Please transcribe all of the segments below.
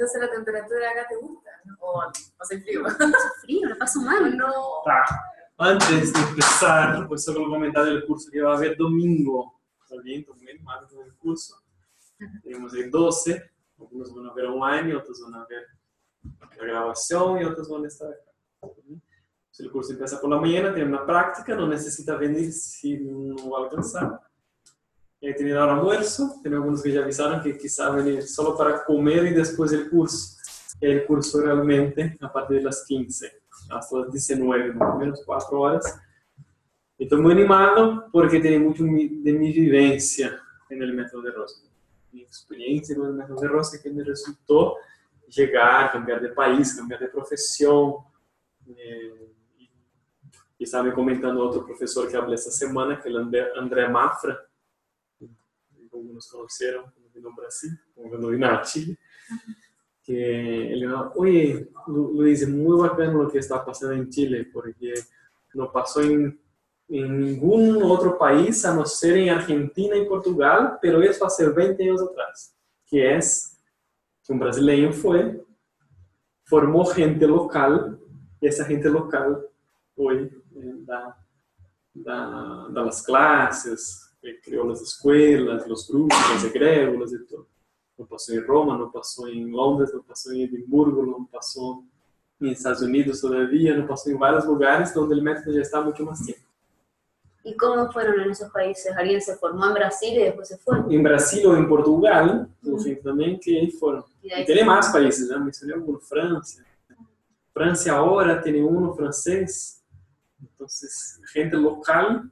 Entonces la temperatura acá te gusta, ¿no? O hace frío. Frío, la paso mal. No. Tá. Antes de empezar, pues solo comentar el curso que va a haber domingo. ¿Está bien? Estou muito animado com o curso. Temos aí 12. Algunos van a ver online, otros van a ver la grabación y otros van a estar acá. Si el curso empieza por la mañana, tiene una práctica, no necesita venir si no va a alcanzar. Y ahí tiene ahora almuerzo, tiene algunos que ya avisaron que quizá venir solo para comer y después el curso. El curso realmente a partir de las 15 hasta las 19, más o menos 4 horas. Estoy muy animado porque tiene mucho de mi vivencia en el método de Rosa. Mi experiencia en el método de Rosa que me resultó llegar, cambiar de país, cambiar de profesión. Eh, y, estaba me comentando otro profesor que hablé esta semana, que es André, André Mafra, algunos conocieron cuando vino Brasil, cuando vino a Chile, que ele falou, oye, Lu- Luis, es muy bacano lo que está pasando en Chile, porque no pasó en, en ningún otro país, a no ser en Argentina y Portugal, pero eso hace 20 años atrás, que es que un brasileño fue, formó gente local, y esa gente local hoy eh, da, da, da las clases, eh, creó las escuelas, los grupos, las egrégoras y todo. No pasó en Roma, no pasó en Londres, no pasó en Edimburgo, no pasó en Estados Unidos todavía, no pasó en varios lugares donde el método ya está mucho más tiempo. ¿Y cómo fueron en esos países? ¿Alguien se formó en Brasil y después se fue? En Brasil o en Portugal, también que ahí fueron. Y Y tiene más países, ¿no? mencioné algunos, Francia. Francia ahora tiene uno francés. Entonces, gente local,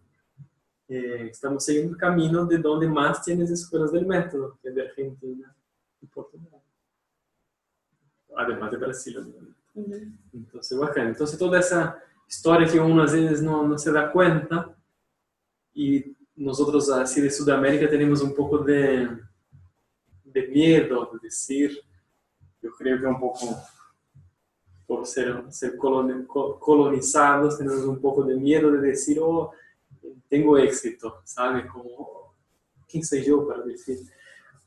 eh, estamos siguiendo el camino de donde más tienes escuelas del método, que es de Argentina y Portugal. Además de Brasil, obviamente. Entonces, bacana. Entonces, toda esa historia que uno a veces no, no se da cuenta, y nosotros, así de Sudamérica, tenemos un poco de, de miedo de decir, yo creo que un poco por ser, ser coloni- co- colonizados, tenemos un poco de miedo de decir, oh, tengo éxito, ¿sabe? Como, ¿quién soy yo para decir?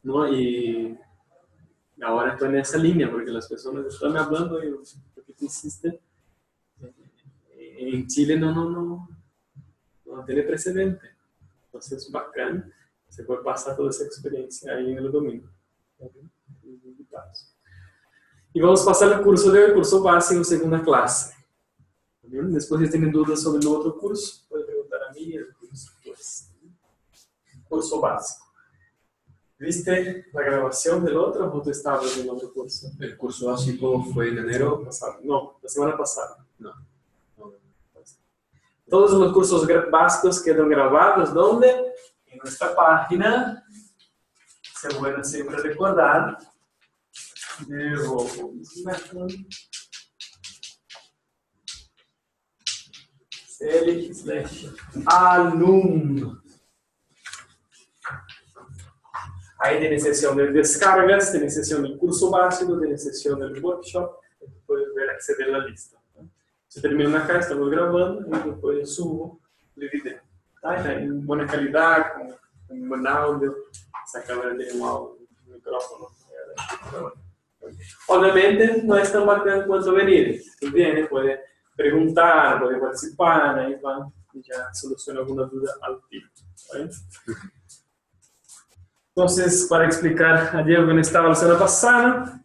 ¿No? Y ahora estoy en esa línea porque las personas están hablando y lo que tú hiciste en Chile no, no, no, no tiene precedente. Entonces es bacán, se puede pasar toda esa experiencia ahí en el domingo. Y vamos a pasar el curso de curso básico, segunda clase. ¿Bien? Después si tienen dudas sobre el otro curso, pueden preguntar a mí y el curso básico. ¿Viste la grabación del otro o tú estabas en el otro curso? El curso básico fue en enero. Pasado. No, la semana pasada. No. Todos los cursos básicos quedan grabados, ¿dónde? En nuestra página. Se pueden siempre recordar. Debo CL slash alumno. Ahí tiene sesión de descargas, tiene sesión del curso básico, tiene sesión del workshop. Puedes ver, acceder a la lista. Se termina acá, estamos grabando y después subo el video. Tá? Está en buena calidad, con buen audio. Esa cámara tiene un audio, un micrófono. Obviamente no es tan bacán cuanto venir. Tú vienes, puede preguntar, puede participar, ahí va y ya soluciona alguna duda al tiro. ¿vale? Entonces, para explicar a Diego no estaba la semana pasada,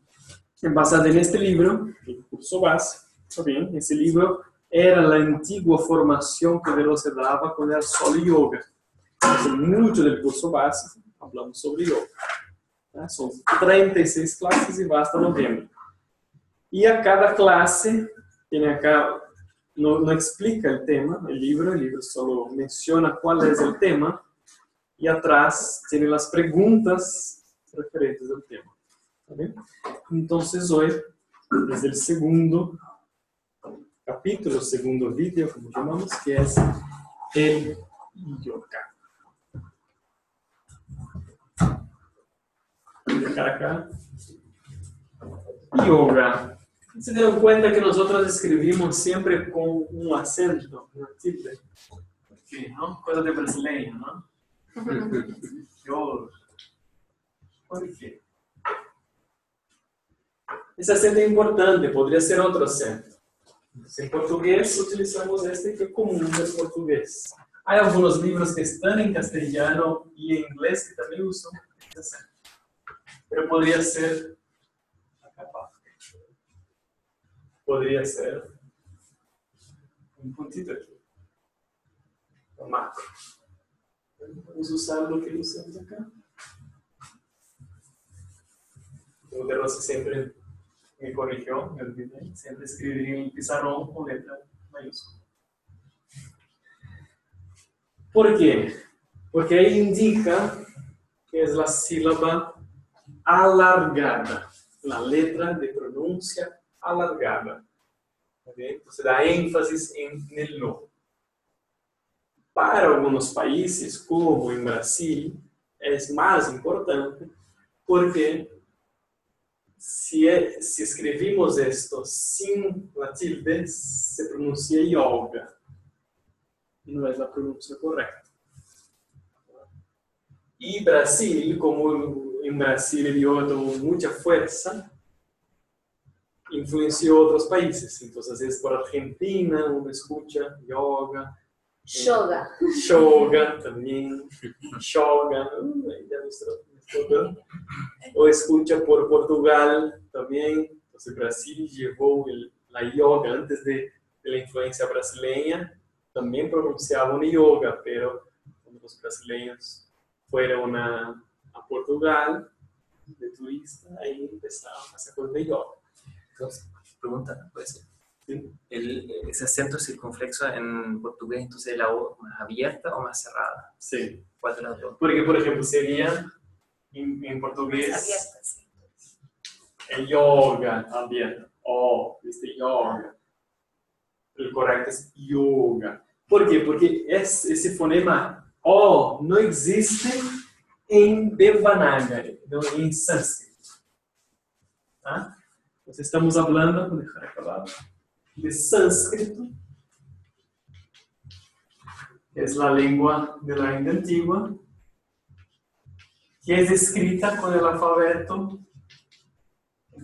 basado en este libro, el curso base, ¿está bien? Ese libro era la antigua formación que Veloce daba cuando era solo yoga. Entonces, mucho del curso base hablamos sobre yoga. ¿tá? Son 36 clases y va hasta noviembre. Y a cada clase, tiene acá, no, explica el tema, el libro, el libro solo menciona cuál es el tema, y atrás tiene las preguntas referentes al tema. ¿Está bien? Entonces hoy, desde el segundo capítulo, segundo vídeo, como llamamos, que es el yoga. Yoga acá. Yoga. Se dieron cuenta que nosotros escribimos siempre con un acento, una tilde. Sí, ¿no? Cosa de brasileño, ¿no? Yo. ¿Por qué? esse acento é importante, poderia ser outro acento. Em português, utilizamos este que é comum no português. Há alguns livros que estão em castelhano e em inglês que também usam esse acento. Mas poderia ser Poderia ser um puntito aqui. O macro. Vamos usar o que usamos acá. O De Rossi sempre me corrigió, me olvidé, siempre escribí en pizarrón con letra mayúscula. ¿Por qué? Porque ahí indica que es la sílaba alargada, la letra de pronuncia alargada. Entonces da énfasis en el no. Para algunos países, como en Brasil, es más importante porque se, é, se escrevimos isto sem a tilde, se pronuncia yoga. Não é a pronúncia correta. E Brasil, como em Brasil ele tomou muita força, influenciou outros países. Então, às vezes, por Argentina, uno escuta yoga. Yoga. Yoga também. Yoga. Já mostrou. O escucha por Portugal también. Entonces Brasil llevó el, la yoga antes de, de, la influencia brasileña. También pronunciaban yoga, pero cuando los brasileños fueron a, a Portugal de turista, ahí empezaron a hacer cosas de yoga. Entonces, pregunta, puede ser. ¿sí? El, ese acento circunflexo en portugués, entonces la O más abierta o más cerrada. Sí. ¿Cuál de las dos? Porque, por ejemplo, sería en, en portugués Abierta, sí. el yoga abierto. Oh, ¿viste? Yoga. El correcto es yoga. ¿Por qué? Porque es, ese fonema O no existe en Devanagari, no, en sánscrito. ¿Ah? Entonces estamos acabado, de sánscrito, que es la lengua de la India antigua, que es escrita con el alfabeto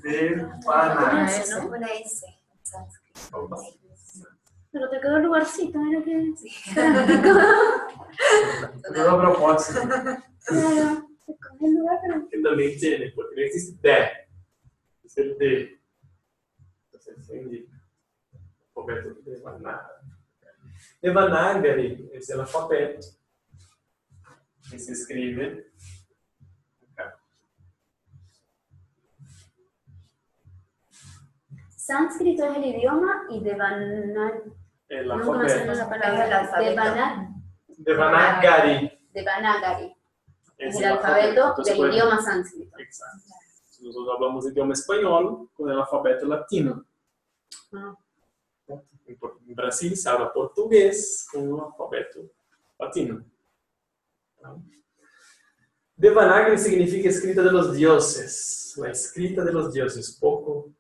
de Vanagari. Ah, ¿no? Una S. Pero te quedó el lugarcito, mira que. Todo a propósito. Claro, te cogió el lugar, pero. que también tiene, porque no existe de, es el de. Se indica. Alfabeto de Devanagari. Devanagari es el alfabeto que se escribe acá. Sánscrito es el idioma y Devanagari. El alfabeto. Es el palabra. alfabeto. Devana- Devanagari. Devanagari. Es el el alfabeto Entonces, del idioma sánscrito. Exacto. Nosotros hablamos idioma español con el alfabeto latino. En Brasil se habla portugués con el alfabeto latino. ¿No? Devanagari significa escrita de los dioses, la escrita de los dioses, poco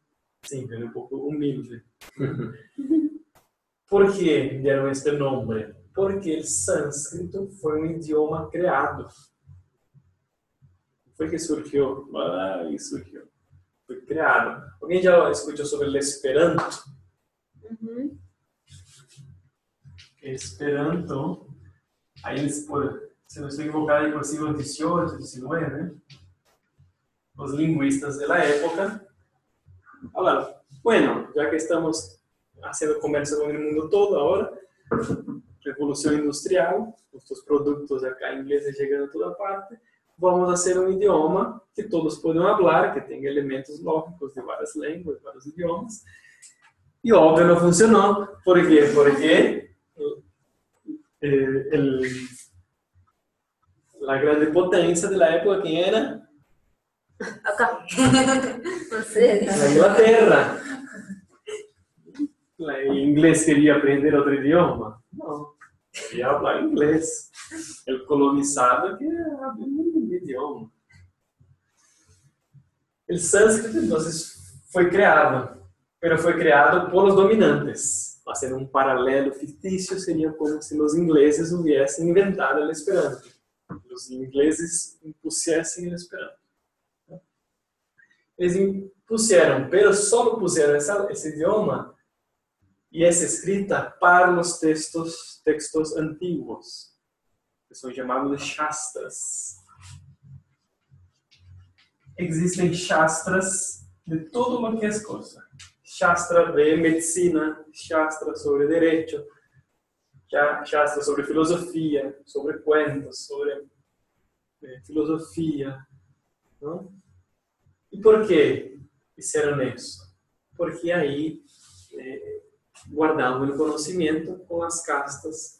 simple, un poco humilde. ¿Por qué dieron este nombre? Porque el sánscrito fue un idioma creado. Fue que surgió, ahí surgió, fue creado. ¿Alguien ya escuchó sobre el Esperanto? Ujú. Esperanto, ahí es por, si no estoy equivocado, por siglo XVIII, XIX, los lingüistas de la época hablaron, bueno, ya que estamos haciendo comercio con el mundo todo ahora, revolución industrial, nuestros productos acá ingleses llegando a toda parte, vamos a hacer un idioma que todos puedan hablar, que tenga elementos lógicos de varias lenguas, varios idiomas. Y obvio no funcionó. ¿Por qué? Porque eh, el- la grande potencia de la época, ¿quién era? La Inglaterra. La- El inglés quería aprender otro idioma. No, quería hablar inglés. El colonizado hablar un idioma. El sánscrito entonces fue creado, pero fue creado por los dominantes. Haciendo un paralelo ficticio, sería como si los ingleses hubiesen inventado el esperanto. Los ingleses impusiesen el esperanto. eles impusieron, pero solo pusieron esa- ese idioma y esa escrita para los textos, textos antiguos, que llamados de Shastras. Existen Shastras de todo lo que es cosa. Shastra de medicina, Shastra sobre Sha- Shastra sobre filosofía, sobre cuentos, sobre eh, filosofía, ¿no? ¿Y por qué hicieron eso? Porque ahí eh, guardaban el conocimiento con las castas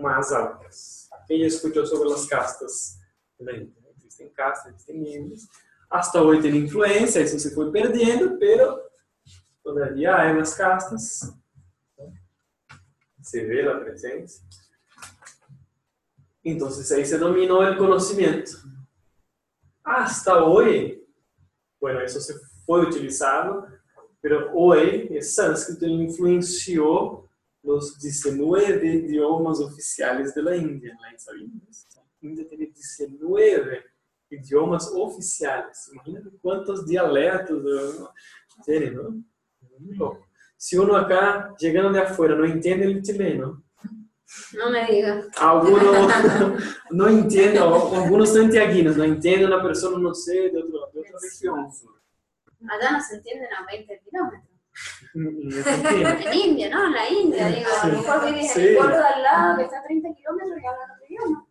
más altas. ¿Quién ya escuchó sobre las castas? India? Existen castas, existen niveles. Hasta hoy tiene influencia, eso se fue perdiendo, pero todavía hay unas castas. ¿no? Se ve la presencia. Entonces ahí se dominó el conocimiento. Hasta hoy, bueno, eso se fue utilizado, pero hoy el sánscrito influenció los 19 idiomas oficiales de la India. ¿La sabías? La India tiene 19 idiomas oficiales. Imagínate cuántos dialectos ¿no? tiene, ¿no? Muy loco. Si uno acá, llegando de afuera, no entiende el chileno, No me digas. algunos no entienden, o algunos santiaguinos no entienden una persona, no sé, de, otro- de otra región. Allá no se entienden a 20 kilómetros. En. En India, ¿no? En la India, digo. A lo mejor vives en Sí. el pueblo de al lado que está a 30 kilómetros y hablan otro idioma.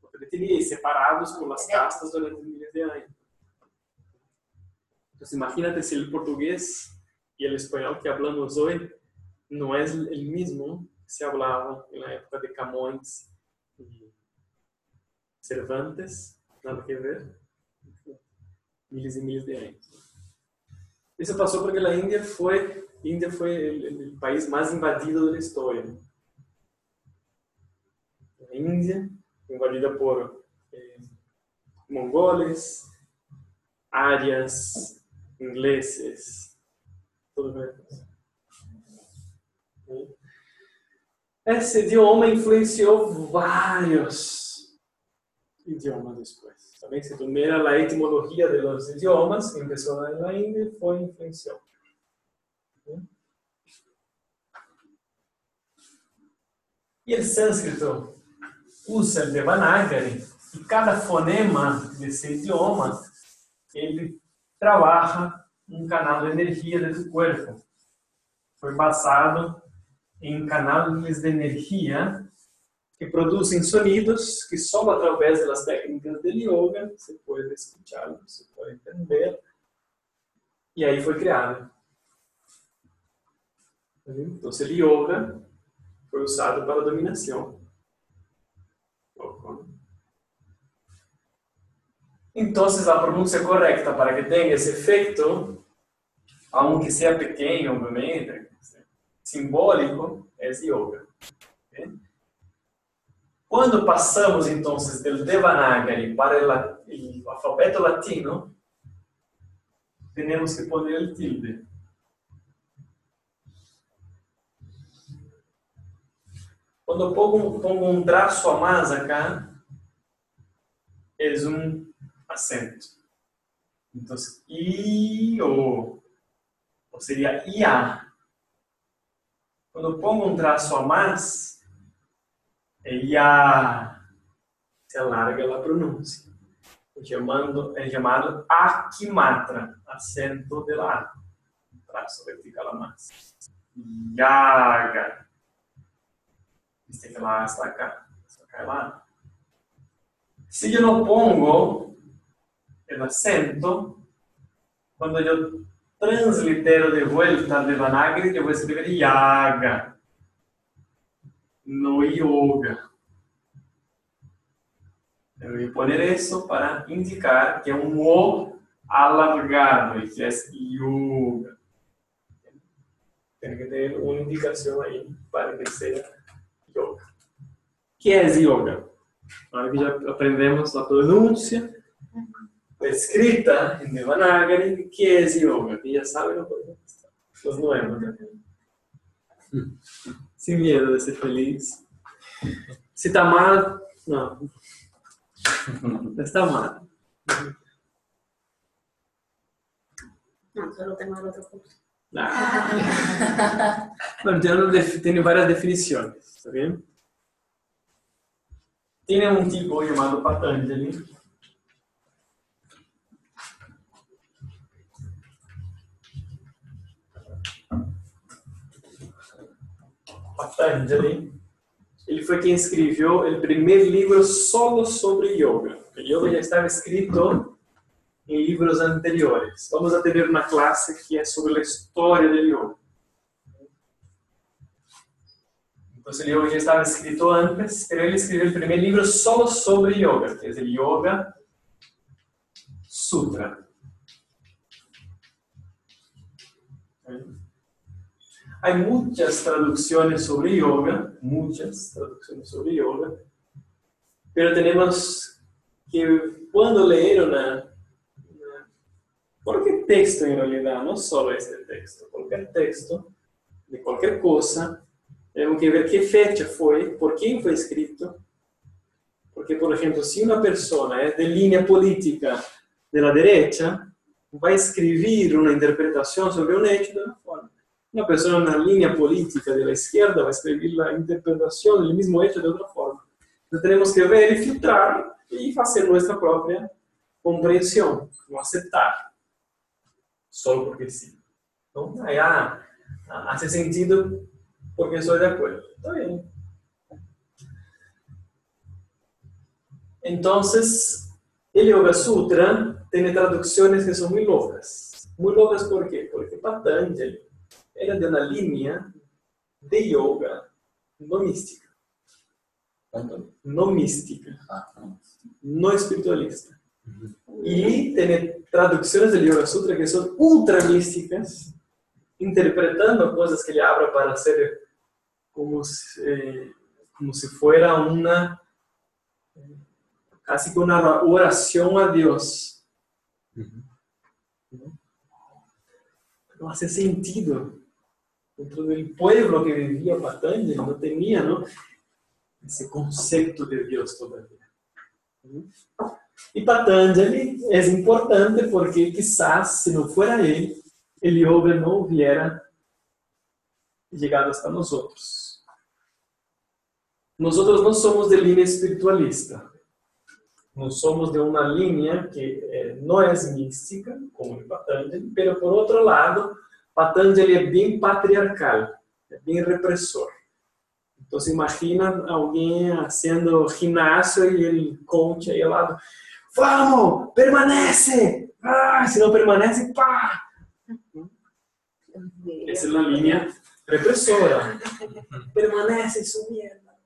Porque tienen separados por las castas durante miles de años. Entonces imagínate si el portugués y el español que hablamos hoy no es el mismo que se hablaba en la época de Camões y Cervantes, nada que ver, miles y miles de años. Eso pasó porque fue, India fue el, el- el país más invadido de la historia. La India, invadida por eh, mongoles, arias, ingleses, eso. ¿Sí? Esse idioma influenciou vários idiomas después. También si tú miras la etimología de los idiomas, que en la India y fue influenciado. ¿Sí? Y el sánscrito usa el Devanagari y cada fonema de ese idioma, ele trabaja un canal de energía de tu cuerpo. Foi basado em canais de energia que produzem sonidos que só através das técnicas de yoga você pode escutar, você pode entender. E aí foi criado. Então, o yoga foi usado para dominação. Então, a pronúncia correta para que tenha esse efeito, aunque seja pequeno, obviamente, simbólico, é yoga. ¿ok? Quando passamos, então, do Devanagari para o alfabeto latino, temos que poner el tilde. Quando pongo, pongo um traço a mais acá, é um acento. Então, I, O. Ou seria IA. Quando pongo um traço a mais, é IA. Se alarga a pronúncia. O chamando, é chamado Akimatra, acento de lá. Traço vertical a mais. Yaga. Viste que lá está acá. Só cai lá. Se eu não pongo el acento, quando eu translitero de vuelta de Vanagri, eu vou escrever Yaga, no Yoga. Eu vou poner isso para indicar que é um O alargado, que é Yoga. Tem que ter uma indicação aí para que seja Yoga. O que é Yoga? Agora que já aprendemos a pronúncia, a escrita em Devanagari, o que é yoga? Que já sabem, não pode Os nuevos, né? Sem medo de ser feliz. Se tá mal, não. Está mal. No, solo tengo el otro curso. Ah. Bueno, tiene, tiene varias definiciones, ¿está bien? Tiene un tipo llamado Patanjali. Patanjali. Ele foi quem escreveu o primeiro livro solo sobre yoga. O yoga já estava escrito em livros anteriores. Vamos a ter uma classe que é sobre a história do yoga. Então, o yoga já estava escrito antes, mas ele escreveu o primeiro livro solo sobre yoga, que é o Yoga Sutra. Há muitas traduções sobre yoga, muitas traduções sobre yoga, pero temos que, quando ler uma qualquer texto en realidad, no solo este texto, cualquier texto de cualquier cosa, tenemos que ver qué fecha fue, por quién fue escrito. Porque, por ejemplo, si una persona es de línea política de la derecha, va a escribir una interpretación sobre un hecho una. Una persona en la línea política de la izquierda va a escribir la interpretación del mismo hecho de otra forma. Entonces tenemos que ver y filtrar y hacer nuestra propia comprensión, no aceptar solo porque sí. ¿no? Ah, ah, hace sentido porque estoy de acuerdo. Está bien. Entonces, el Yoga Sutra tiene traducciones que son muy locas. Muy locas ¿por qué? Porque Patanjali era de una línea de yoga no mística. No mística, Ah, não. no espiritualista. Y tiene traducciones del Yoga Sutra que son ultra místicas, interpretando cosas que le abra para hacer como si, eh, como si fuera eh, casi que una oración a Dios. ¿No? No hace sentido. Dentro del pueblo que vivía Patanjali no tenía ¿no? ese concepto de Dios todavía. Y Patanjali es importante porque quizás si no fuera él, el yoga no hubiera llegado hasta nosotros. Nosotros no somos de línea espiritualista. No somos de una línea que eh, no es mística, como el Patanjali, pero por otro lado, Patanjali es bien patriarcal, es bien represor. Entonces imagina alguien haciendo gimnasio y el coach ahí al lado, vamos, permanece, ah, si no permanece, pa. Esa es la línea represora. Permanece su mierda.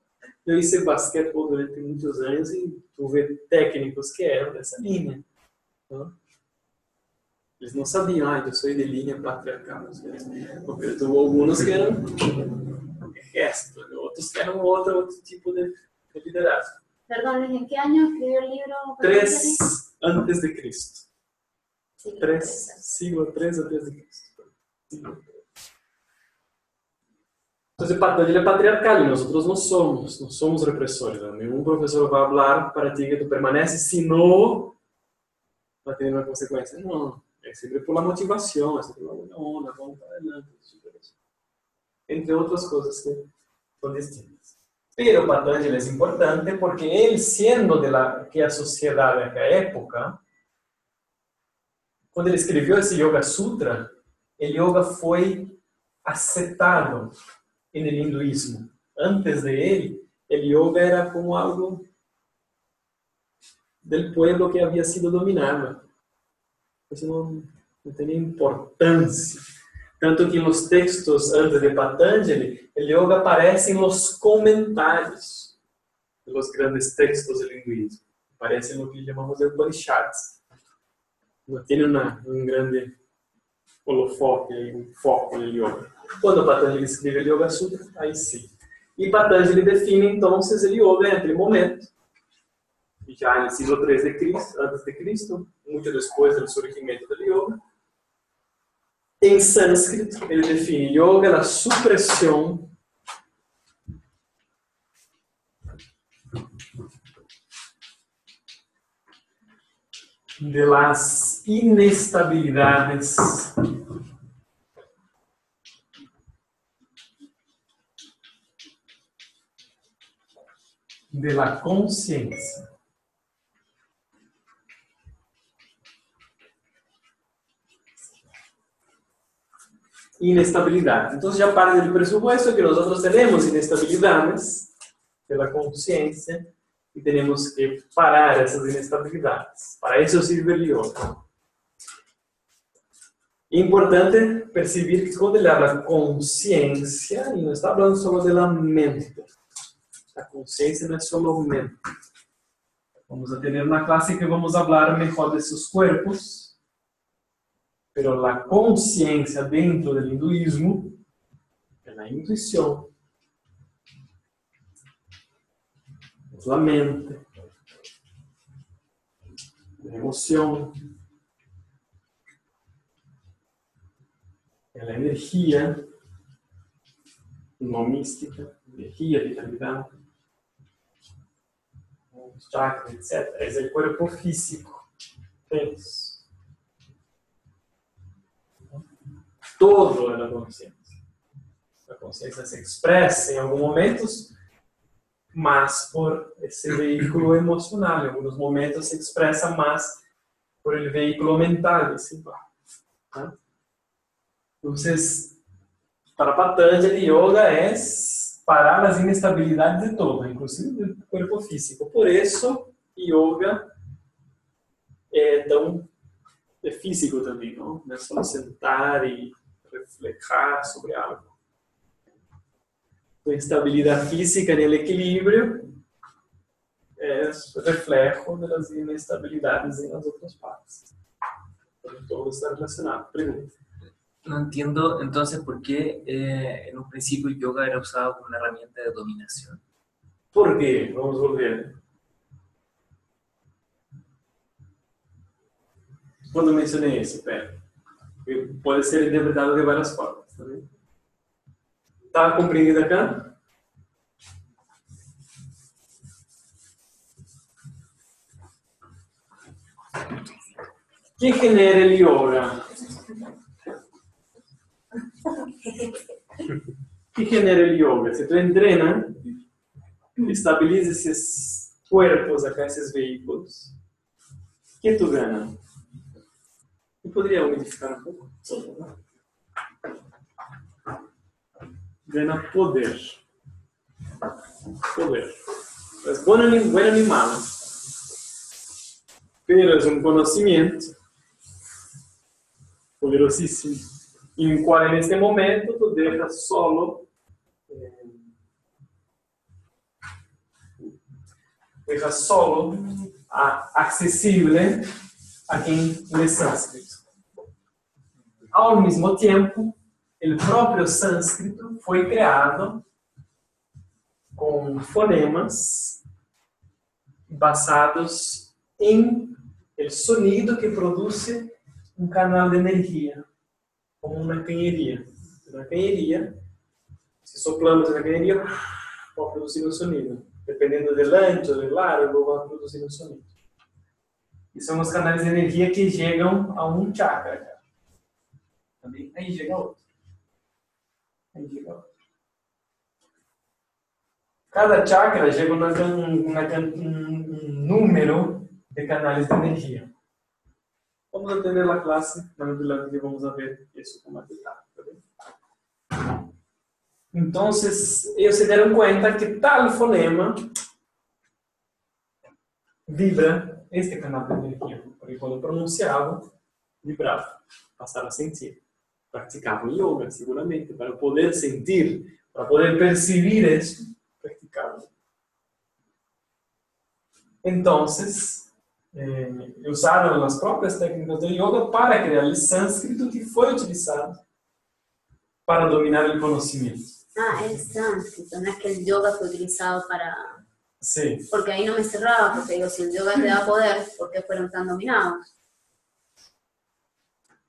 Eu hice basquetebol durante muitos anos e tuve técnicos que eram dessa linha. ¿no? Eles não sabiam, ah, eu sou de linha patriarcal. Tuve alguns que eram ejército, né? outros que eram outro, outro tipo de, de liderazgo. Perdón, ¿en qué año escribió el libro? Três antes de Cristo. Três, exacto. siglo três antes de Cristo. Siglo. Entonces, Patanjali é patriarcal e nós não somos, não somos repressores. ¿no? Nenhum professor vai falar para ti que tu permaneces, se não vai ter uma consequência. Não, é sempre por la motivação, é sempre por la onda, vamos para adelante, entre outras coisas que são distintas. Pero Patanjali é importante porque ele, sendo de la que a época, quando ele escreveu esse Yoga Sutra, o yoga foi aceitado no hinduísmo. Antes de ele, o yoga era como algo del pueblo que havia sido dominado. Isso não, não tinha importância. Tanto que nos textos antes de Patanjali, o yoga aparece los comentários dos grandes textos do hinduísmo. Aparece no que chamamos de Upanishads. Não tem uma, um grande holofote, um foco no yoga. Quando Patanjali escreve o Yoga Sutra, aí sim. E Patanjali define então o yoga naquele momento, já no siglo III de Cristo, antes de Cristo, muito depois do surgimento do yoga. Em sânscrito, ele define yoga a supressão de las inestabilidades de la conciencia. Inestabilidad. Entonces ya parte del presupuesto que nosotros tenemos inestabilidades de la conciencia y tenemos que parar esas inestabilidades. Para eso sirve el yoga. Importante percibir que cuando ele habla consciência, ele não está falando só de la mente. A consciência não é só mente. Vamos a ter uma classe que vamos falar melhor desses corpos, pero a consciência dentro do hinduísmo é a intuição, é a mente, é a emoção, é a energia, não mística, energia, vitalidade, os chakras, etc. Esse é o corpo físico. Penso. Todo é da consciência. A consciência se expressa em alguns momentos, mas por esse veículo emocional. Em alguns momentos se expressa mais por el veículo mental. Assim, tá? Então, para Patanjali, yoga é parar as inestabilidades de todo, inclusive do corpo físico. Por isso, yoga é tão é físico também, não? Não é só sentar e refletir sobre algo. A estabilidade física no equilíbrio é reflexo das inestabilidades nas outras partes. Então, todo está relacionado. Pergunta. No entiendo entonces por qué eh, en un principio el yoga era usado como una herramienta de dominación. ¿Por qué? Vamos a volver. Quando mencionei isso, pera. Pode ser interpretado de várias formas. Tá bem? Tá compreendido acá? Que genera el yoga? que genera el yoga? Se tu entrena, estabiliza esses corpos acá, esses veículos, que tu ganha? Eu poderia umidificar um pouco? Ganha poder. Poder. Es buen animal, pero es un conocimiento poderosíssimo em qual neste momento tu deixa solo eh, deixa solo a, acessível a quem lê sânscrito. Ao mesmo tempo, o próprio sânscrito foi criado com fonemas basados em el sonido que produz um canal de energia como uma canheria. Na canheria, se soplamos na canheria, pode produzir um sonido. Dependendo do ancho, do largo, vai produzir um sonido. E são os canais de energia que chegam a um chakra. Também aí chega outro. Aí chega outro. Cada chakra chega a um número de canais de energia. Vamos entender a classe, mais adelante vamos ver isso com mais detalhe. Tá então, eles se deram conta que tal fonema vibra este canal de energia. Porque quando pronunciavam, vibrava, passaram a sentir. Praticavam yoga, seguramente, para poder sentir, para poder perceber isso, praticavam. Então, eh, usaram as próprias técnicas do yoga para criar o sânscrito que foi utilizado para dominar o conhecimento. Ah, es sánscrito, no es que el yoga fue utilizado para... Sí. Porque ahí no me cerraba, porque digo, si el yoga te da poder, ¿por qué fueron tan dominados?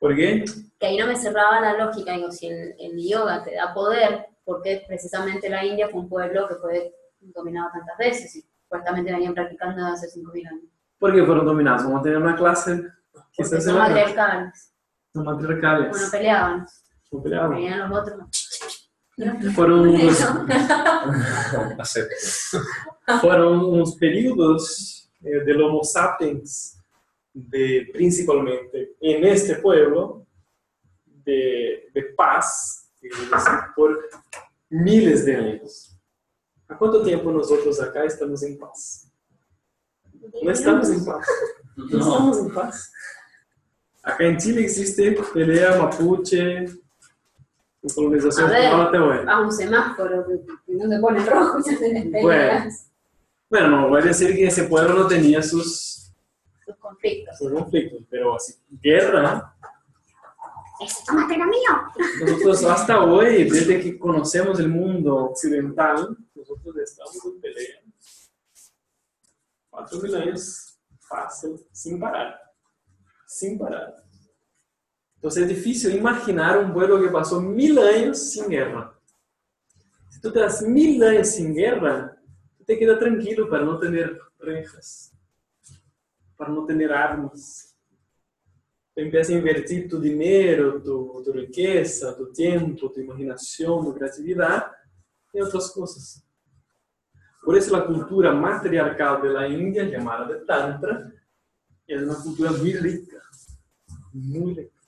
¿Por qué? Que ahí no me cerraba la lógica, digo, si el, el yoga te da poder, ¿por qué precisamente la India fue un pueblo que fue dominado tantas veces y supuestamente venían practicando hace 5.000 años? ¿Por qué fueron dominados? Vamos a tener una clase Porque quizás son matriarcales. Son matriarcales. Bueno, peleaban. No peleaban. Venían los otros. Fueron unos, fueron unos períodos eh, del Homo sapiens, de, principalmente en este pueblo, de, de paz, por miles de años. ¿A cuánto tiempo nosotros acá estamos en paz? No estamos en paz. No estamos en paz. Acá en Chile existe pelea mapuche, colonización ver. A un semáforo no se pone rojo Bueno. Bueno, no voy a decir que ese pueblo no tenía sus, Sus conflictos. sus conflictos, pero así, guerra, ¡Ese tomate era mío! nosotros hasta hoy, desde que conocemos el mundo occidental, nosotros estamos en pelea. Cuatro mil años, fácil, sin parar, sin parar. Entonces es difícil imaginar un pueblo que pasó mil años sin guerra. Si tú te das mil años sin guerra, te quedas tranquilo para no tener rejas, para armas. Tú empiezas a invertir tu dinero, tu, tu riqueza, tu tiempo, tu imaginación, tu creatividad en otras cosas. Por eso la cultura matriarcal de la India, llamada de Tantra, es una cultura muy rica, muy rica.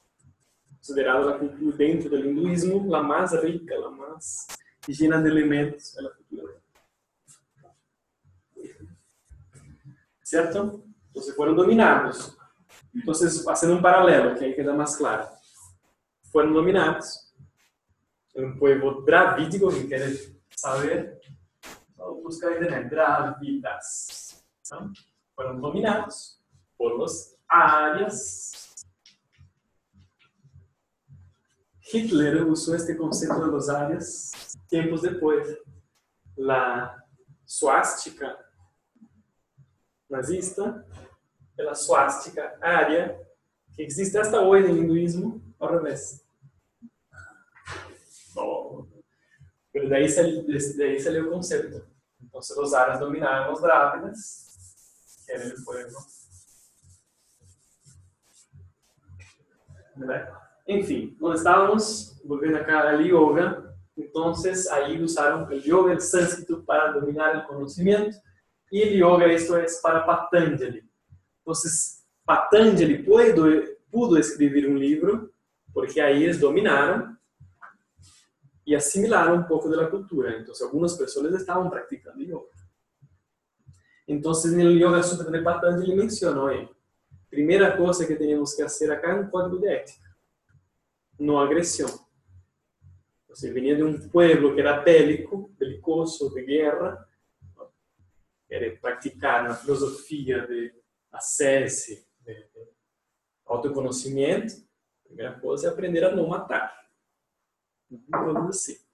Considerada la cultura dentro del hinduismo la más rica, la más llena de elementos de la cultura. ¿Cierto? Entonces fueron dominados. Entonces, haciendo un paralelo, que ahí queda más claro. Fueron dominados. Un pueblo dravídico, que quiere saber, vamos buscar internet, dravidas. ¿no? Fueron dominados por los arias. Hitler usó este concepto de los arias tiempos después. La suástica nazista é a suástica área que existe hasta hoje no hinduísmo ao revés. Pero daí daí salió o concepto. Então, os áreas dominaram os drávidas, que era o pueblo. ¿Verdad? Enfim, nós estávamos volviendo acá al yoga. Entonces, ahí usaron el yoga, el sánscrito, para dominar el conocimiento. Y el yoga, esto es para Patanjali. Entonces, Patanjali pudo, pudo escribir un libro, porque ahí ellos dominaron y asimilaron un poco de la cultura. Entonces, algunas personas estaban practicando yoga. Entonces, en el Yoga Sutra de Patanjali mencionó, eh, primera cosa que tenemos que hacer acá es un código de ética, no agresión. Entonces, venía de un pueblo que era bélico, belicoso, de guerra, era praticar una filosofía de ascese, de, de autoconhecimento, a primeira coisa é aprender a não matar. Coisas assim.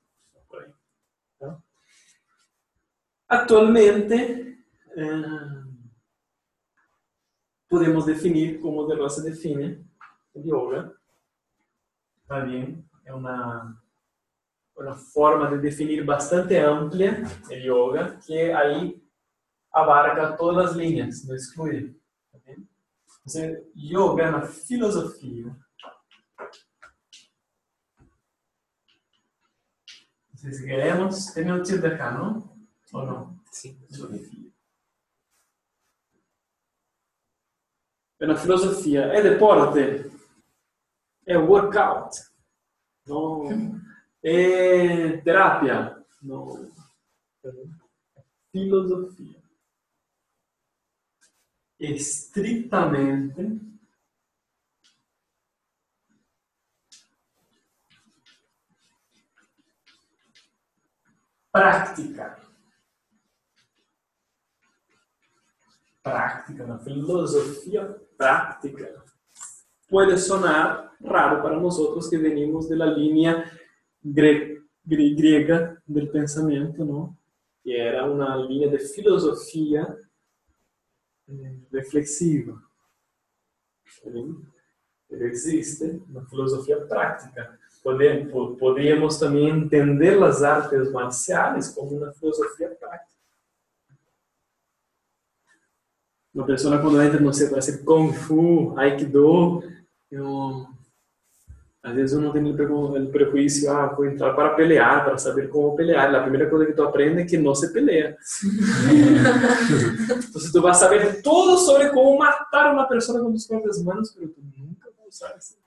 Tá? Atualmente, eh, podemos definir como De Rosa define o yoga. Bem? É uma, uma forma de definir bastante ampla o yoga, que aí abarca todas as linhas, não exclui. Tá bem? Você, yoga na filosofia. Se queremos, tem um tiro de cá, não? Ou não? Sim. Filosofia. Na filosofia, é deporte? É workout? Não. É terapia? Não. Filosofia. Estritamente práctica. Práctica, na filosofia práctica. Puede sonar raro para nosotros que venimos de la línea griega del pensamiento, ¿no? Que era una línea de filosofía reflexiva. Pero existe práctica. Pode- po- Podemos também entender as artes marciais como uma filosofia prática. Uma pessoa quando entra, ser Kung Fu, Aikido, às vezes uno tem o prejuízo, ah, vou entrar para pelear, para saber como pelear. A primeira coisa que tu aprende é que não se peleia. então, tu vai saber tudo sobre como matar uma pessoa com as próprias mãos, mas tu nunca vai usar esse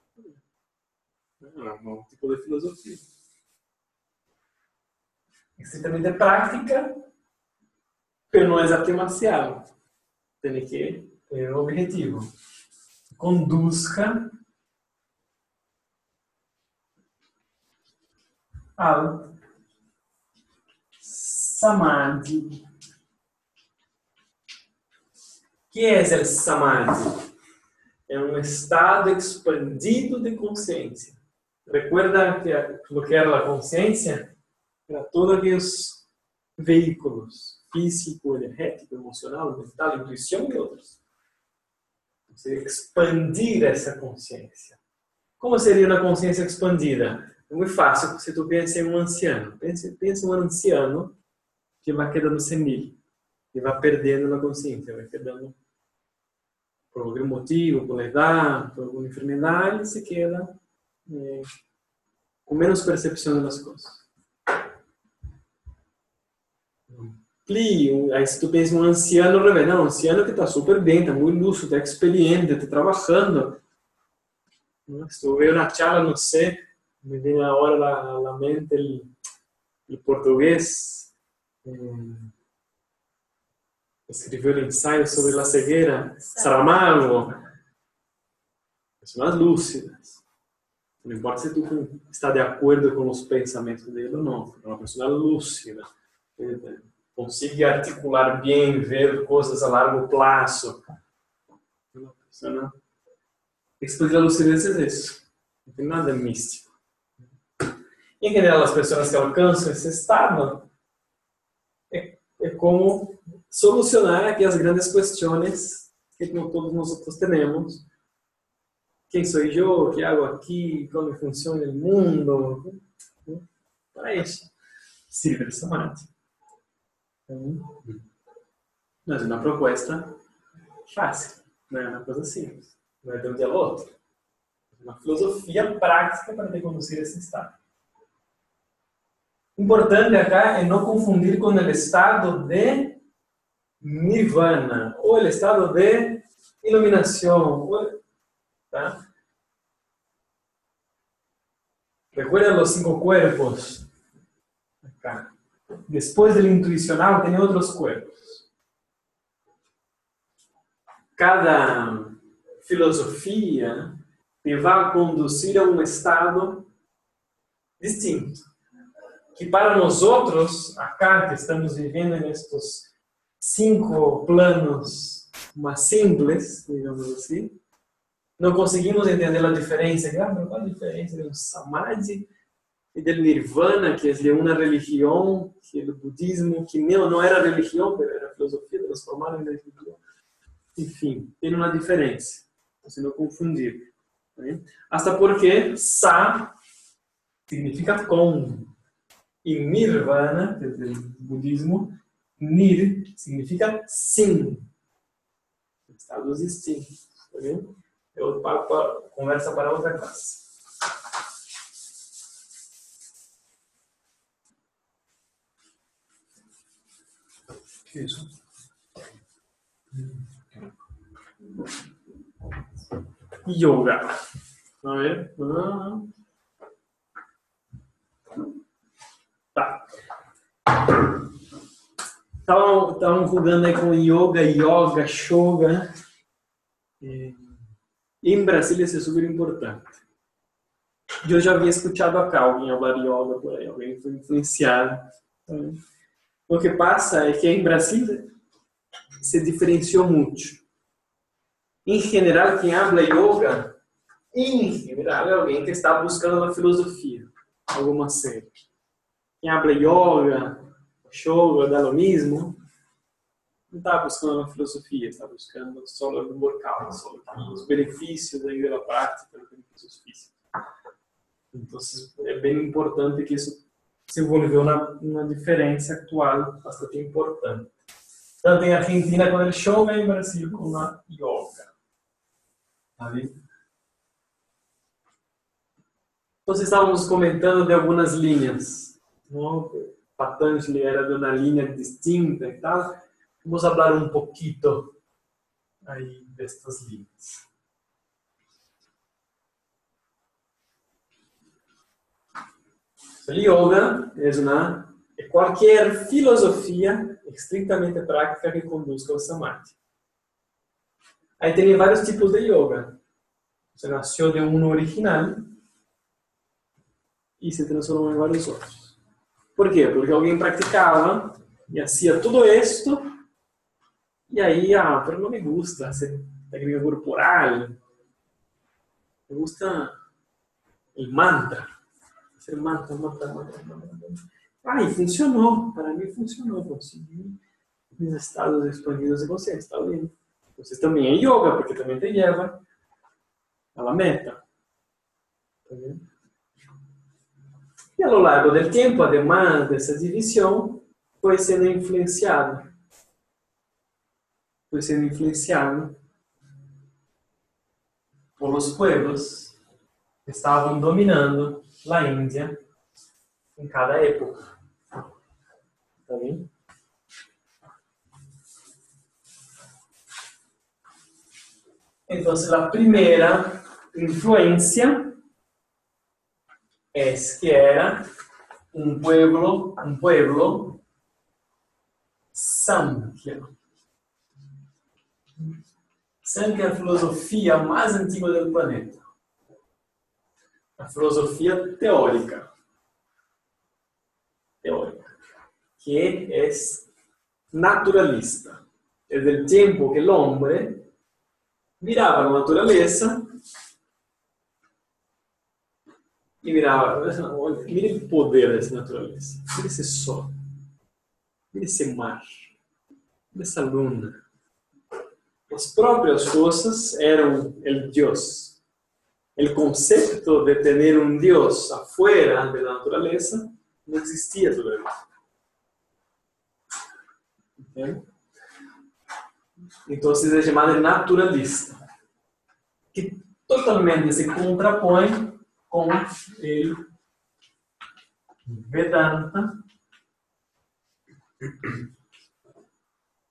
é um tipo de filosofia. Estritamente prática, mas não é marcial. Tem que ter um objetivo. Conduzca ao samadhi. O que é o samadhi? É um estado expandido de consciência. Recuerda que o que era a consciência? Era todos aqueles veículos físico, energético, emocional, mental, intuição e outros. Você expandir essa consciência. Como seria uma consciência expandida? É muito fácil se tu pensa em um anciano. Pensa, pensa um anciano que vai quedando senil, que vai perdendo na consciência, vai quedando por algum motivo, por idade, por alguma enfermidade, se queda é, com menos percepção das coisas. Pli, aí se tu pensa em um anciano, não, um anciano que está super bem, está muito lúcido, está experiente, está trabalhando. Se tu vê na charla, não sei, me vem agora na, mente o português, eh, escreveu um ensaio sobre a cegueira, Saramago, pessoas lúcidas. Não importa se tu está de acordo com os pensamentos dele ou não, é uma pessoa lúcida. Consiga articular bem, ver coisas a largo prazo. Uma pessoa expandir a lucidez é isso. Não tem nada místico. Em geral, as pessoas que alcançam esse estado é, é como solucionar aqui as grandes questões que todos nós temos quem sou eu, que hago aqui, como funciona o mundo. Para isso, sirve essa. Mas é uma proposta fácil, não é uma coisa simples. Não é de um dia ao outro. É uma filosofia prática para conduzir esse estado. Importante acá é não confundir com o estado de nirvana ou o estado de iluminação. ¿tá? Recuerda los cinco cuerpos. Acá. Después del intuicional tem outros cuerpos. Cada filosofia te vai conduzir a um estado distinto. Que para nós outros, acá que estamos vivendo nestes cinco planos mais simples, digamos assim, não conseguimos entender a diferença. Ah, qual a diferença do Samadhi e do Nirvana, que é de uma religião, que é do budismo, que não, não era religião, era filosofia, transformada em religião. Enfim, tem uma diferença. Você não confundir. Né? Até porque Sa significa com. E Nirvana, que é do budismo, Nir significa sim. Estados distintos. Tá vendo? Eu pago para, conversa para outra classe. Isso. Yoga. Vamos ver? Tá. Estavam jogando aí com yoga, yoga, shoga. E em Brasília isso é super importante. Eu já havia escutado acá alguém falar yoga por aí, alguém foi influenciado. O que passa é que em Brasília se diferenciou muito. Em geral, quem habla yoga, em geral, é alguém que está buscando uma filosofia, alguma série. Quem habla yoga, yoga, dalonismo, não está buscando uma filosofia, está buscando só o workout, só os benefícios da prática, os benefícios físicos. Então, é bem importante que isso se envolveu na, na diferença atual, bastante importante. tanto en Argentina con el yoga y en Brasil con la yoga. ¿Está bien? Entonces estábamos comentando de algunas líneas, Patanjali era de una línea distinta y tal. Vamos a hablar un poquito ahí de estas líneas. El yoga es una es cualquier filosofía estrictamente práctica que conduzca ao samadhi. Aí tem vários tipos de yoga. Você nasceu de um original e se transformou em vários outros. Por quê? Porque alguém praticava e hacía tudo isto e aí, ah, pero não me gusta hacer técnica corporal. Me gusta el mantra. Hacer mantra, mantra, mantra, mantra. Ah, e funcionou. Para mim funcionou. Consegui mis estados expandidos de consciência. Está bem. Vocês também é yoga, porque também te leva la meta. Tá vendo? E a lo largo del tempo, además dessa divisão, foi sendo influenciado. Foi sendo influenciado por los pueblos que estavam dominando a Índia em cada época. Tá bem? Então, a primeira influência es que era un pueblo, un pueblo Samkhya. Samkhya é a filosofia mais antiga do planeta. A filosofia teórica. Teórica. Que é naturalista. É do tempo que o homem mirava a natureza e mirava, olha, o poder dessa natureza, mire esse sol, mire esse mar, mire essa luna. As próprias coisas eram o Deus. O conceito de ter um Deus afuera da natureza não existia todavía. Entende? Então, é chamado de naturalista, que totalmente se contrapõe com o Vedanta,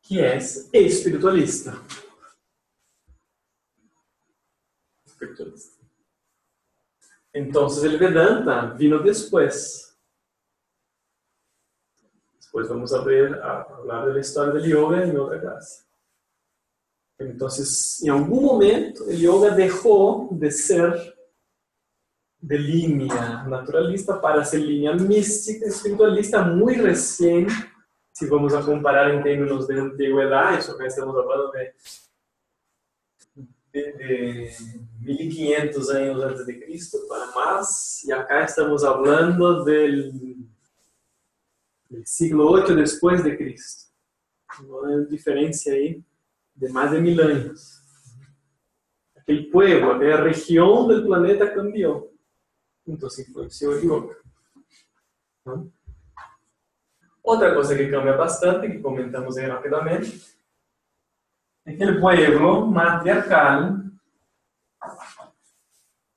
que é espiritualista. Espiritualista. Então, o Vedanta vino depois. Depois vamos abrir a falar da história do yoga em outra classe. Então, em algum momento, o yoga deixou de ser de línea naturalista para ser línea mística espiritualista muy recién, si vamos a comparar en términos de antigüedad, eso acá estamos hablando de, de, de 1500 años antes de Cristo para más, y acá estamos hablando del, del siglo 8 después de Cristo. Una diferencia ahí de más de mil años. Aquel pueblo, aquella región del planeta cambió então o yoga. Então, outra coisa que cambia bastante, que comentamos aí rapidamente, é que o pueblo matriarcal,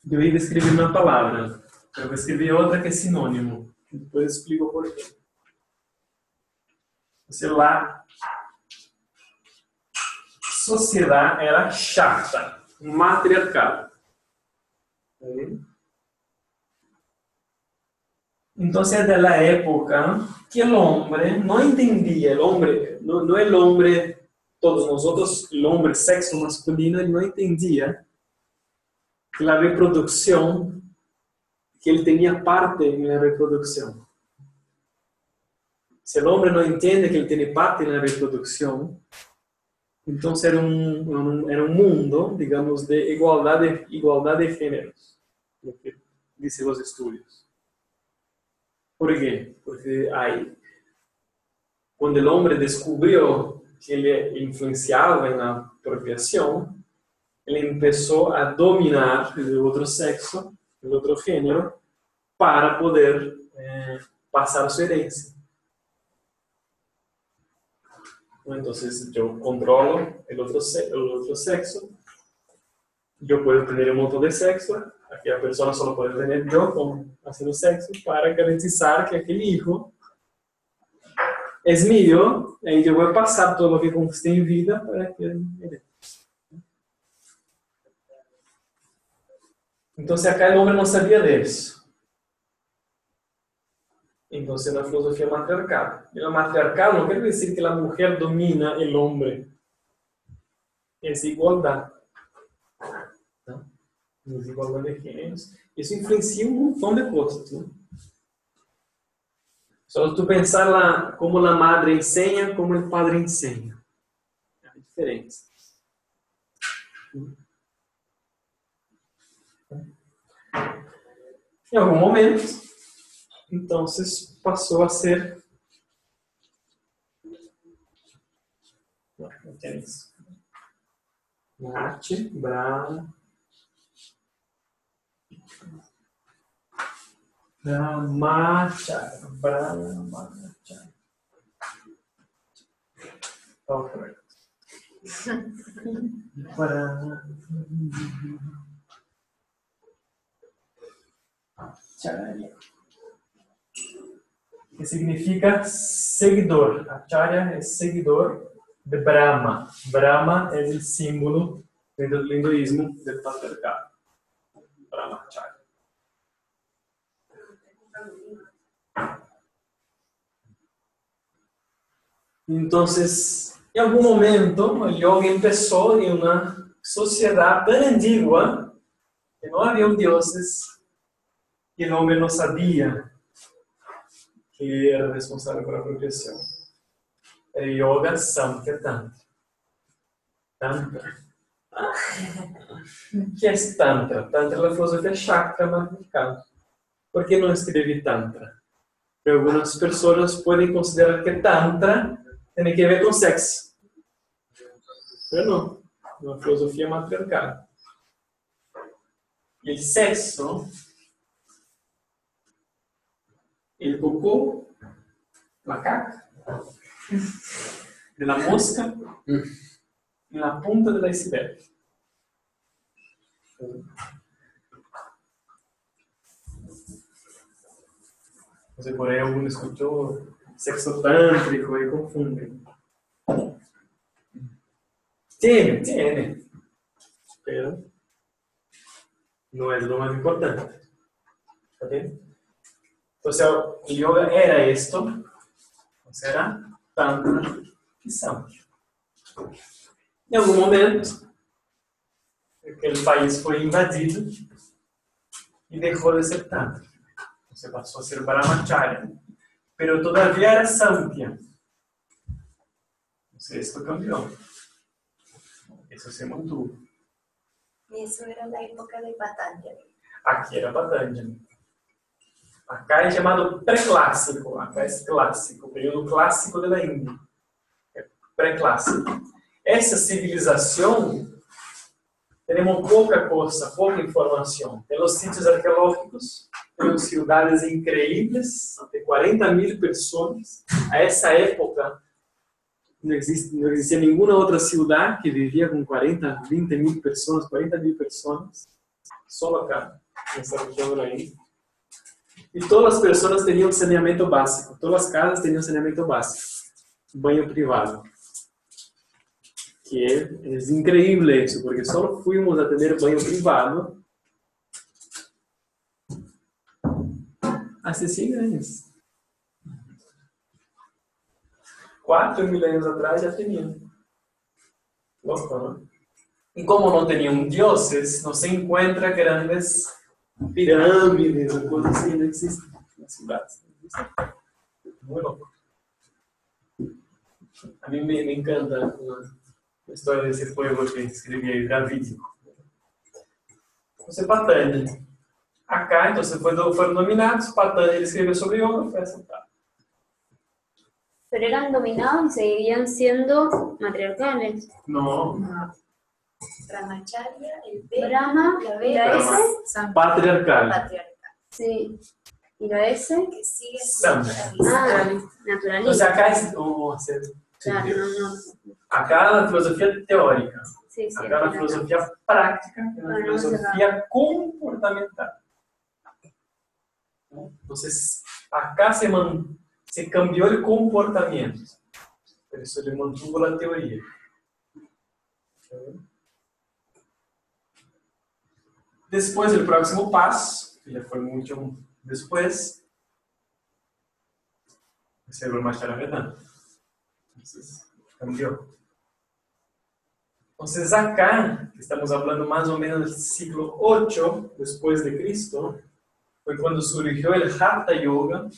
eu ia escrever uma palavra, eu vou escrever outra que é sinônimo, depois eu explico por quê. Você lá, sociedade era chata, matriarcal. Tá vendo? Entonces, de la época que el hombre no entendía, el hombre, no, no el hombre, todos nosotros, el hombre sexo masculino, no entendía que la reproducción, que él tenía parte en la reproducción. Si el hombre no entiende que él tiene parte en la reproducción, entonces era un, era un mundo, digamos, de igualdad de, igualdad de géneros, lo que dicen los estudios. Por quê? Porque aí, quando o homem descobriu que ele influenciava na procriação, ele começou a dominar o outro sexo, o outro gênero, para poder eh, passar sua herança. Entonces yo controlo el otro, se- el otro sexo. Yo puedo tener un montón de sexo. Aquella persona solo puede tener yo con, haciendo sexo para garantizar que aquel hijo es mío. Y yo voy a pasar todo lo que conquisté en vida para que él. Entonces acá el hombre no sabía de eso. Entonces la filosofía matriarcal. Y la matriarcal no quiere decir que la mujer domina el hombre. Es igualdad. ¿no? Es igualdad de géneros. Eso influencia un montón de cosas. ¿no? Solo tú pensar la, como la madre enseña, como el padre enseña. Hay diferencias. Em algum momento, então passou a ser. Não, não tem isso. Mate, Brahma. Brahmacharya. Brahmacharya. Oh, correct. Brahma. Acharya. Que significa seguidor. Acharya é seguidor de Brahma. Brahma é o símbolo dentro do hinduísmo do patriarcado. Brahmacharya. Entonces, em algum momento, o yoga começou em uma sociedade tão antiga que não havia deuses e o homem não sabia que era responsável pela proteção. Era Yoga Samkhya Tantra. Que é Tantra? Tantra é a filosofia chakra matriarcal. Por que não escrevi Tantra? Porque algumas pessoas podem considerar que Tantra tem que ver com sexo. Mas não. É uma filosofia matriarcal. E o sexo el cocô, de la mosca, en la punta del iceberg. Sé, por ahí alguno escuchó sexo tántrico y confunde. Tiene, tiene, pero no es lo más importante. ¿Está bien? Entonces, el yoga era esto, entonces era Tantra y Samkhya. Em algum momento, aquele país foi invadido e deixou de ser Tantra. Você passou a ser Brahmacharya, pero todavía era Samkhya. Entonces, esto cambió. Eso se mantuvo. Eso era la época de Patanjali. Aqui era Patanjali. Acá é chamado pré-clássico, acá é clássico, período clássico da Índia. É pré-clássico. Essa civilização, temos pouca coisa, pouca informação. Pelos sítios arqueológicos, temos cidades incríveis, até 40 mil pessoas. A essa época, não, existe, nenhuma outra cidade que vivia com 40, 20 mil pessoas, 40 mil pessoas. Só acá, nessa região Índia. E todas as pessoas tinham saneamento básico. Todas as casas tinham saneamento básico. Banho privado. Que é, é incrível isso, porque só fomos a ter banho privado há 100 anos. Quatro mil anos atrás já tinham. Louco, não? E como não tinham deuses, não se encontra grandes pirâmides ou coisas assim, não existem nas cidades. Muito louco. A mim me, me encanta uma, uma história desse poema que escrevi aí, Davídico. Você Patanjali. Acá, então, você foi, foram nominados, Patanjali escreveu sobre yoga, foi aceptado. Pero eran dominados y seguirían siendo matriarcales. Não, Brahmacharya, el B, Brahma, la la B, Brahma. S, patriarcal. patriarcal, sí. ¿Y la S? que sigue Sam. siendo la Ah, misma. Entonces naturalista. acá es, vamos a hacer Claro, sentido. no, no. Acá la filosofía teórica, Sí, sí. acá la entiendo. filosofía práctica, que es la Ah, no, filosofía comportamental. Entonces, acá se, man- se cambió el comportamiento, pero eso le mantuvo la teoría. Después, el próximo paso, que ya fue mucho después, es el marchar a verdad. Entonces, cambió. Entonces acá, estamos hablando más o menos del siglo 8 después de Cristo, fue cuando surgió el Hatha Yoga,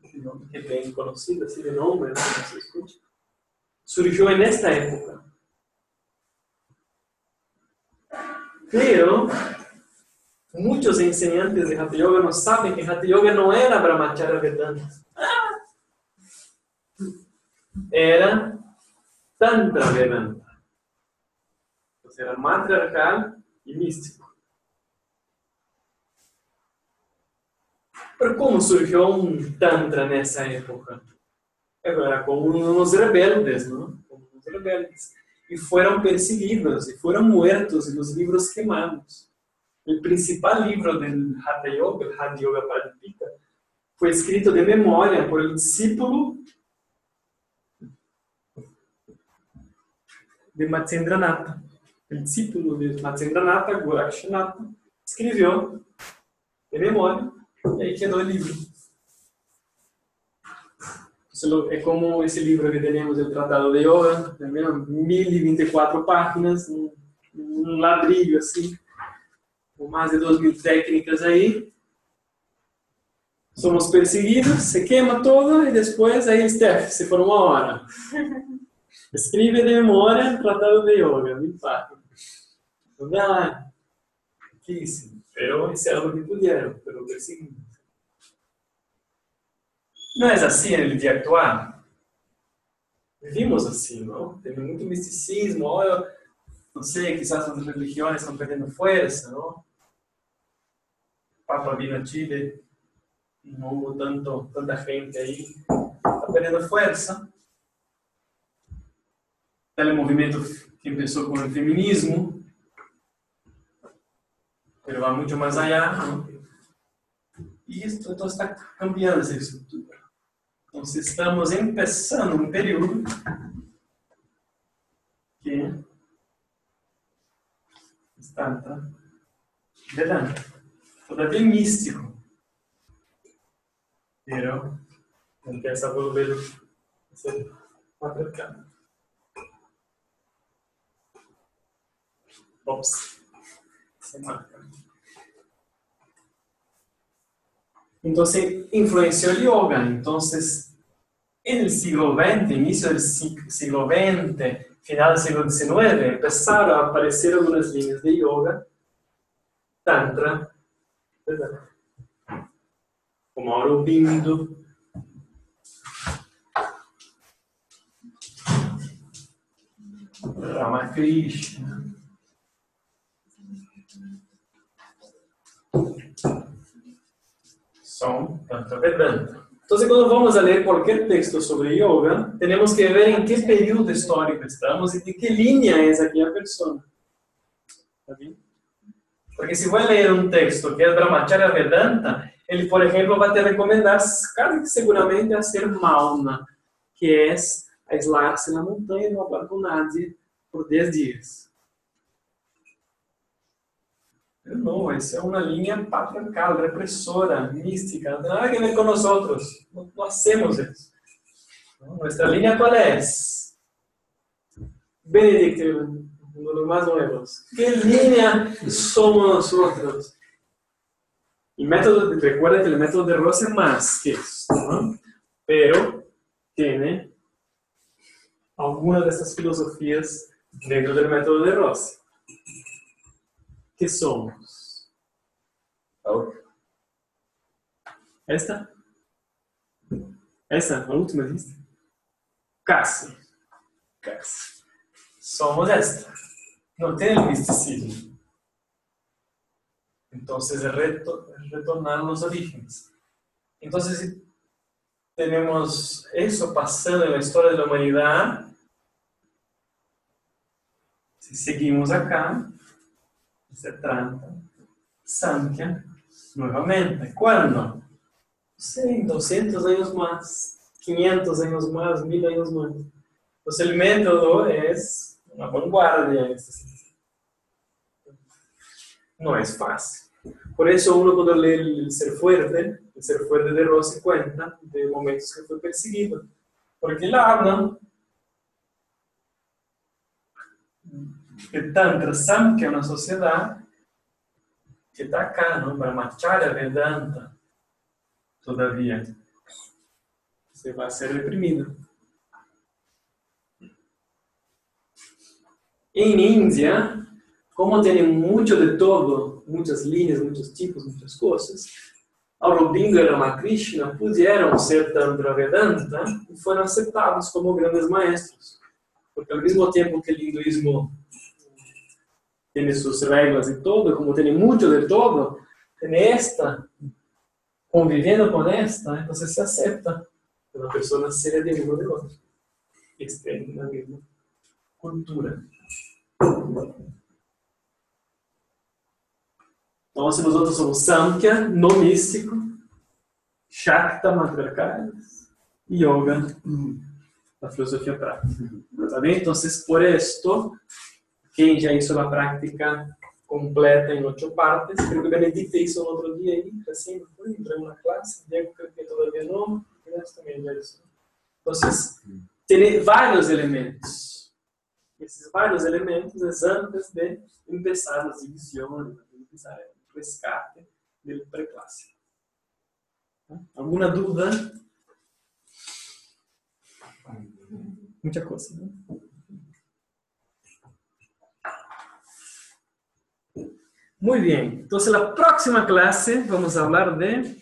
que bien conocido así de nombre, ¿no? No se escucha. Surgió en esta época. Pero muchos enseñantes de Hatha Yoga no saben que Hatha Yoga no era Brahmacharya Vedanta. Era Tantra Vedanta. O sea, era matriarcal y místico. Pero ¿cómo surgió un Tantra en esa época? Era como unos rebeldes, ¿no? Como unos rebeldes. Y fueron perseguidos y fueron muertos y los libros quemados. El principal libro del Hatha Yoga, el Hatha Yoga Pradipika, fue escrito de memoria por el discípulo de Matsendranatha. El discípulo de Matsendranatha, Gorakshanatha, escribió de ahí quedó el libro. Entonces, lo- es como ese libro que tenemos del Tratado de Yoga, también 1024 páginas, un, un ladrillo así, com mais de 2.000 técnicas aí. Somos perseguidos, se queima todo e depois aí, Steph, se for uma hora. Escreve de memória Tratado de Yoga, mil páginas. Ah, riquísimo. Pero hicieron lo que pudieron, pero perseguidos. Não é assim no dia atual? Vivimos assim, não? Tem muito misticismo, olha, não sei, quizás as religiões estão perdendo força, não? Papa vino a Chile, não hubo tanto, tanta gente aí, está perdendo força. Está o movimento que começou com o feminismo, mas vai muito mais allá, não? E isso então está cambiando essa estrutura. Então, estamos começando um período que está tá, Vedanta. Todavía místico. Pero empieza a volver a ser Marca. Entonces, influenció el yoga. Entonces, en el XX, inicio del sig- siglo XX, final del siglo XIX, empezaron a aparecer algunas líneas de yoga, tantra, como Aurobindo, Ramakrishna. Son Tantra Vedanta. Entonces, cuando vamos a leer cualquier texto sobre yoga, tenemos que ver en qué periodo histórico estamos y de qué línea es aquella persona. ¿Está bien? Porque si voy a leer un texto que es Brahmacharya Vedanta, ele, por exemplo, vai te recomendar casi seguramente hacer mauna, que é aislar-se na montanha e não falar com nadie por 10 dias. Não, essa é uma linha patriarcal, repressora, mística, não tem nada a ver com nós outros. Não, não hacemos isso. Nossa linha qual é? Benedicto, um dos mais novos. Que linha somos nosotros? El método, recuerda que el método de Ross es más que esto, ¿no? Pero tiene algunas de estas filosofías dentro del método de Ross. ¿Qué somos? ¿Esta? ¿Esta? ¿La última dijiste? Casi. Casi. Somos esta. No tiene el misticismo. Entonces, es reto- retornar a los orígenes. Entonces, tenemos eso pasando en la historia de la humanidad. Si seguimos acá, se trata Samkhya nuevamente. ¿Cuándo? Sí, 200 años más, 500 años más, 1000 años más. Entonces el método es una vanguardia este. No es fácil. Por eso uno cuando lee el Ser Fuerte, el Ser Fuerte de Rossi cuenta de momentos que fue perseguido. Porque él habla de Tantra Samkhya, una sociedad que está acá, ¿no? Para marchar a Vedanta todavía. Se va a ser reprimido. En India, como tienen mucho de todo, muchas líneas, muchos tipos, muchas cosas, Aurobindo e Ramakrishna pudieron ser Tantra Vedanta y fueron aceptados como grandes maestros. Porque al mismo tiempo que el hinduismo tiene sus reglas y todo, como tiene mucho de todo, tiene esta, conviviendo con esta, entonces se acepta que una persona sea de uno de otro, que estén en la misma cultura. Entonces nosotros somos Samkhya, no místico, Shakta, matriarcales, y Yoga, la filosofía práctica. ¿Está? Entonces, por esto, quem já hizo a prática completa em oito partes, creo que Benedicta hizo no outro dia aí, recién entró en una clase, Diego creo que todavía no, también ya hizo. Entonces, tem vários elementos. Esses vários elementos é antes de começar as divisões, começar o rescate do pré-clássico. Alguma dúvida? Muita coisa, né? Muy bien, entonces la próxima clase vamos a hablar de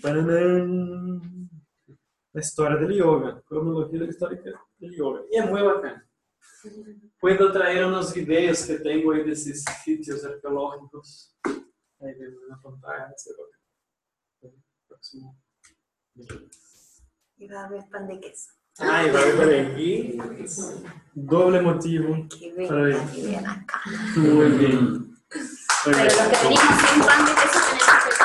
la historia del yoga, cronología histórica del yoga. Y es muy bacana. Puedo traer unos videos que tengo ahí de esos sitios arqueológicos. Ahí vemos en la pantalla. próximo. Y va a haber pan de queso. Ay, va a ver aquí. Doble motivo. Que Para ver. vean acá. Muy bien. Pero bien. los que venimos sin pan de queso tenemos que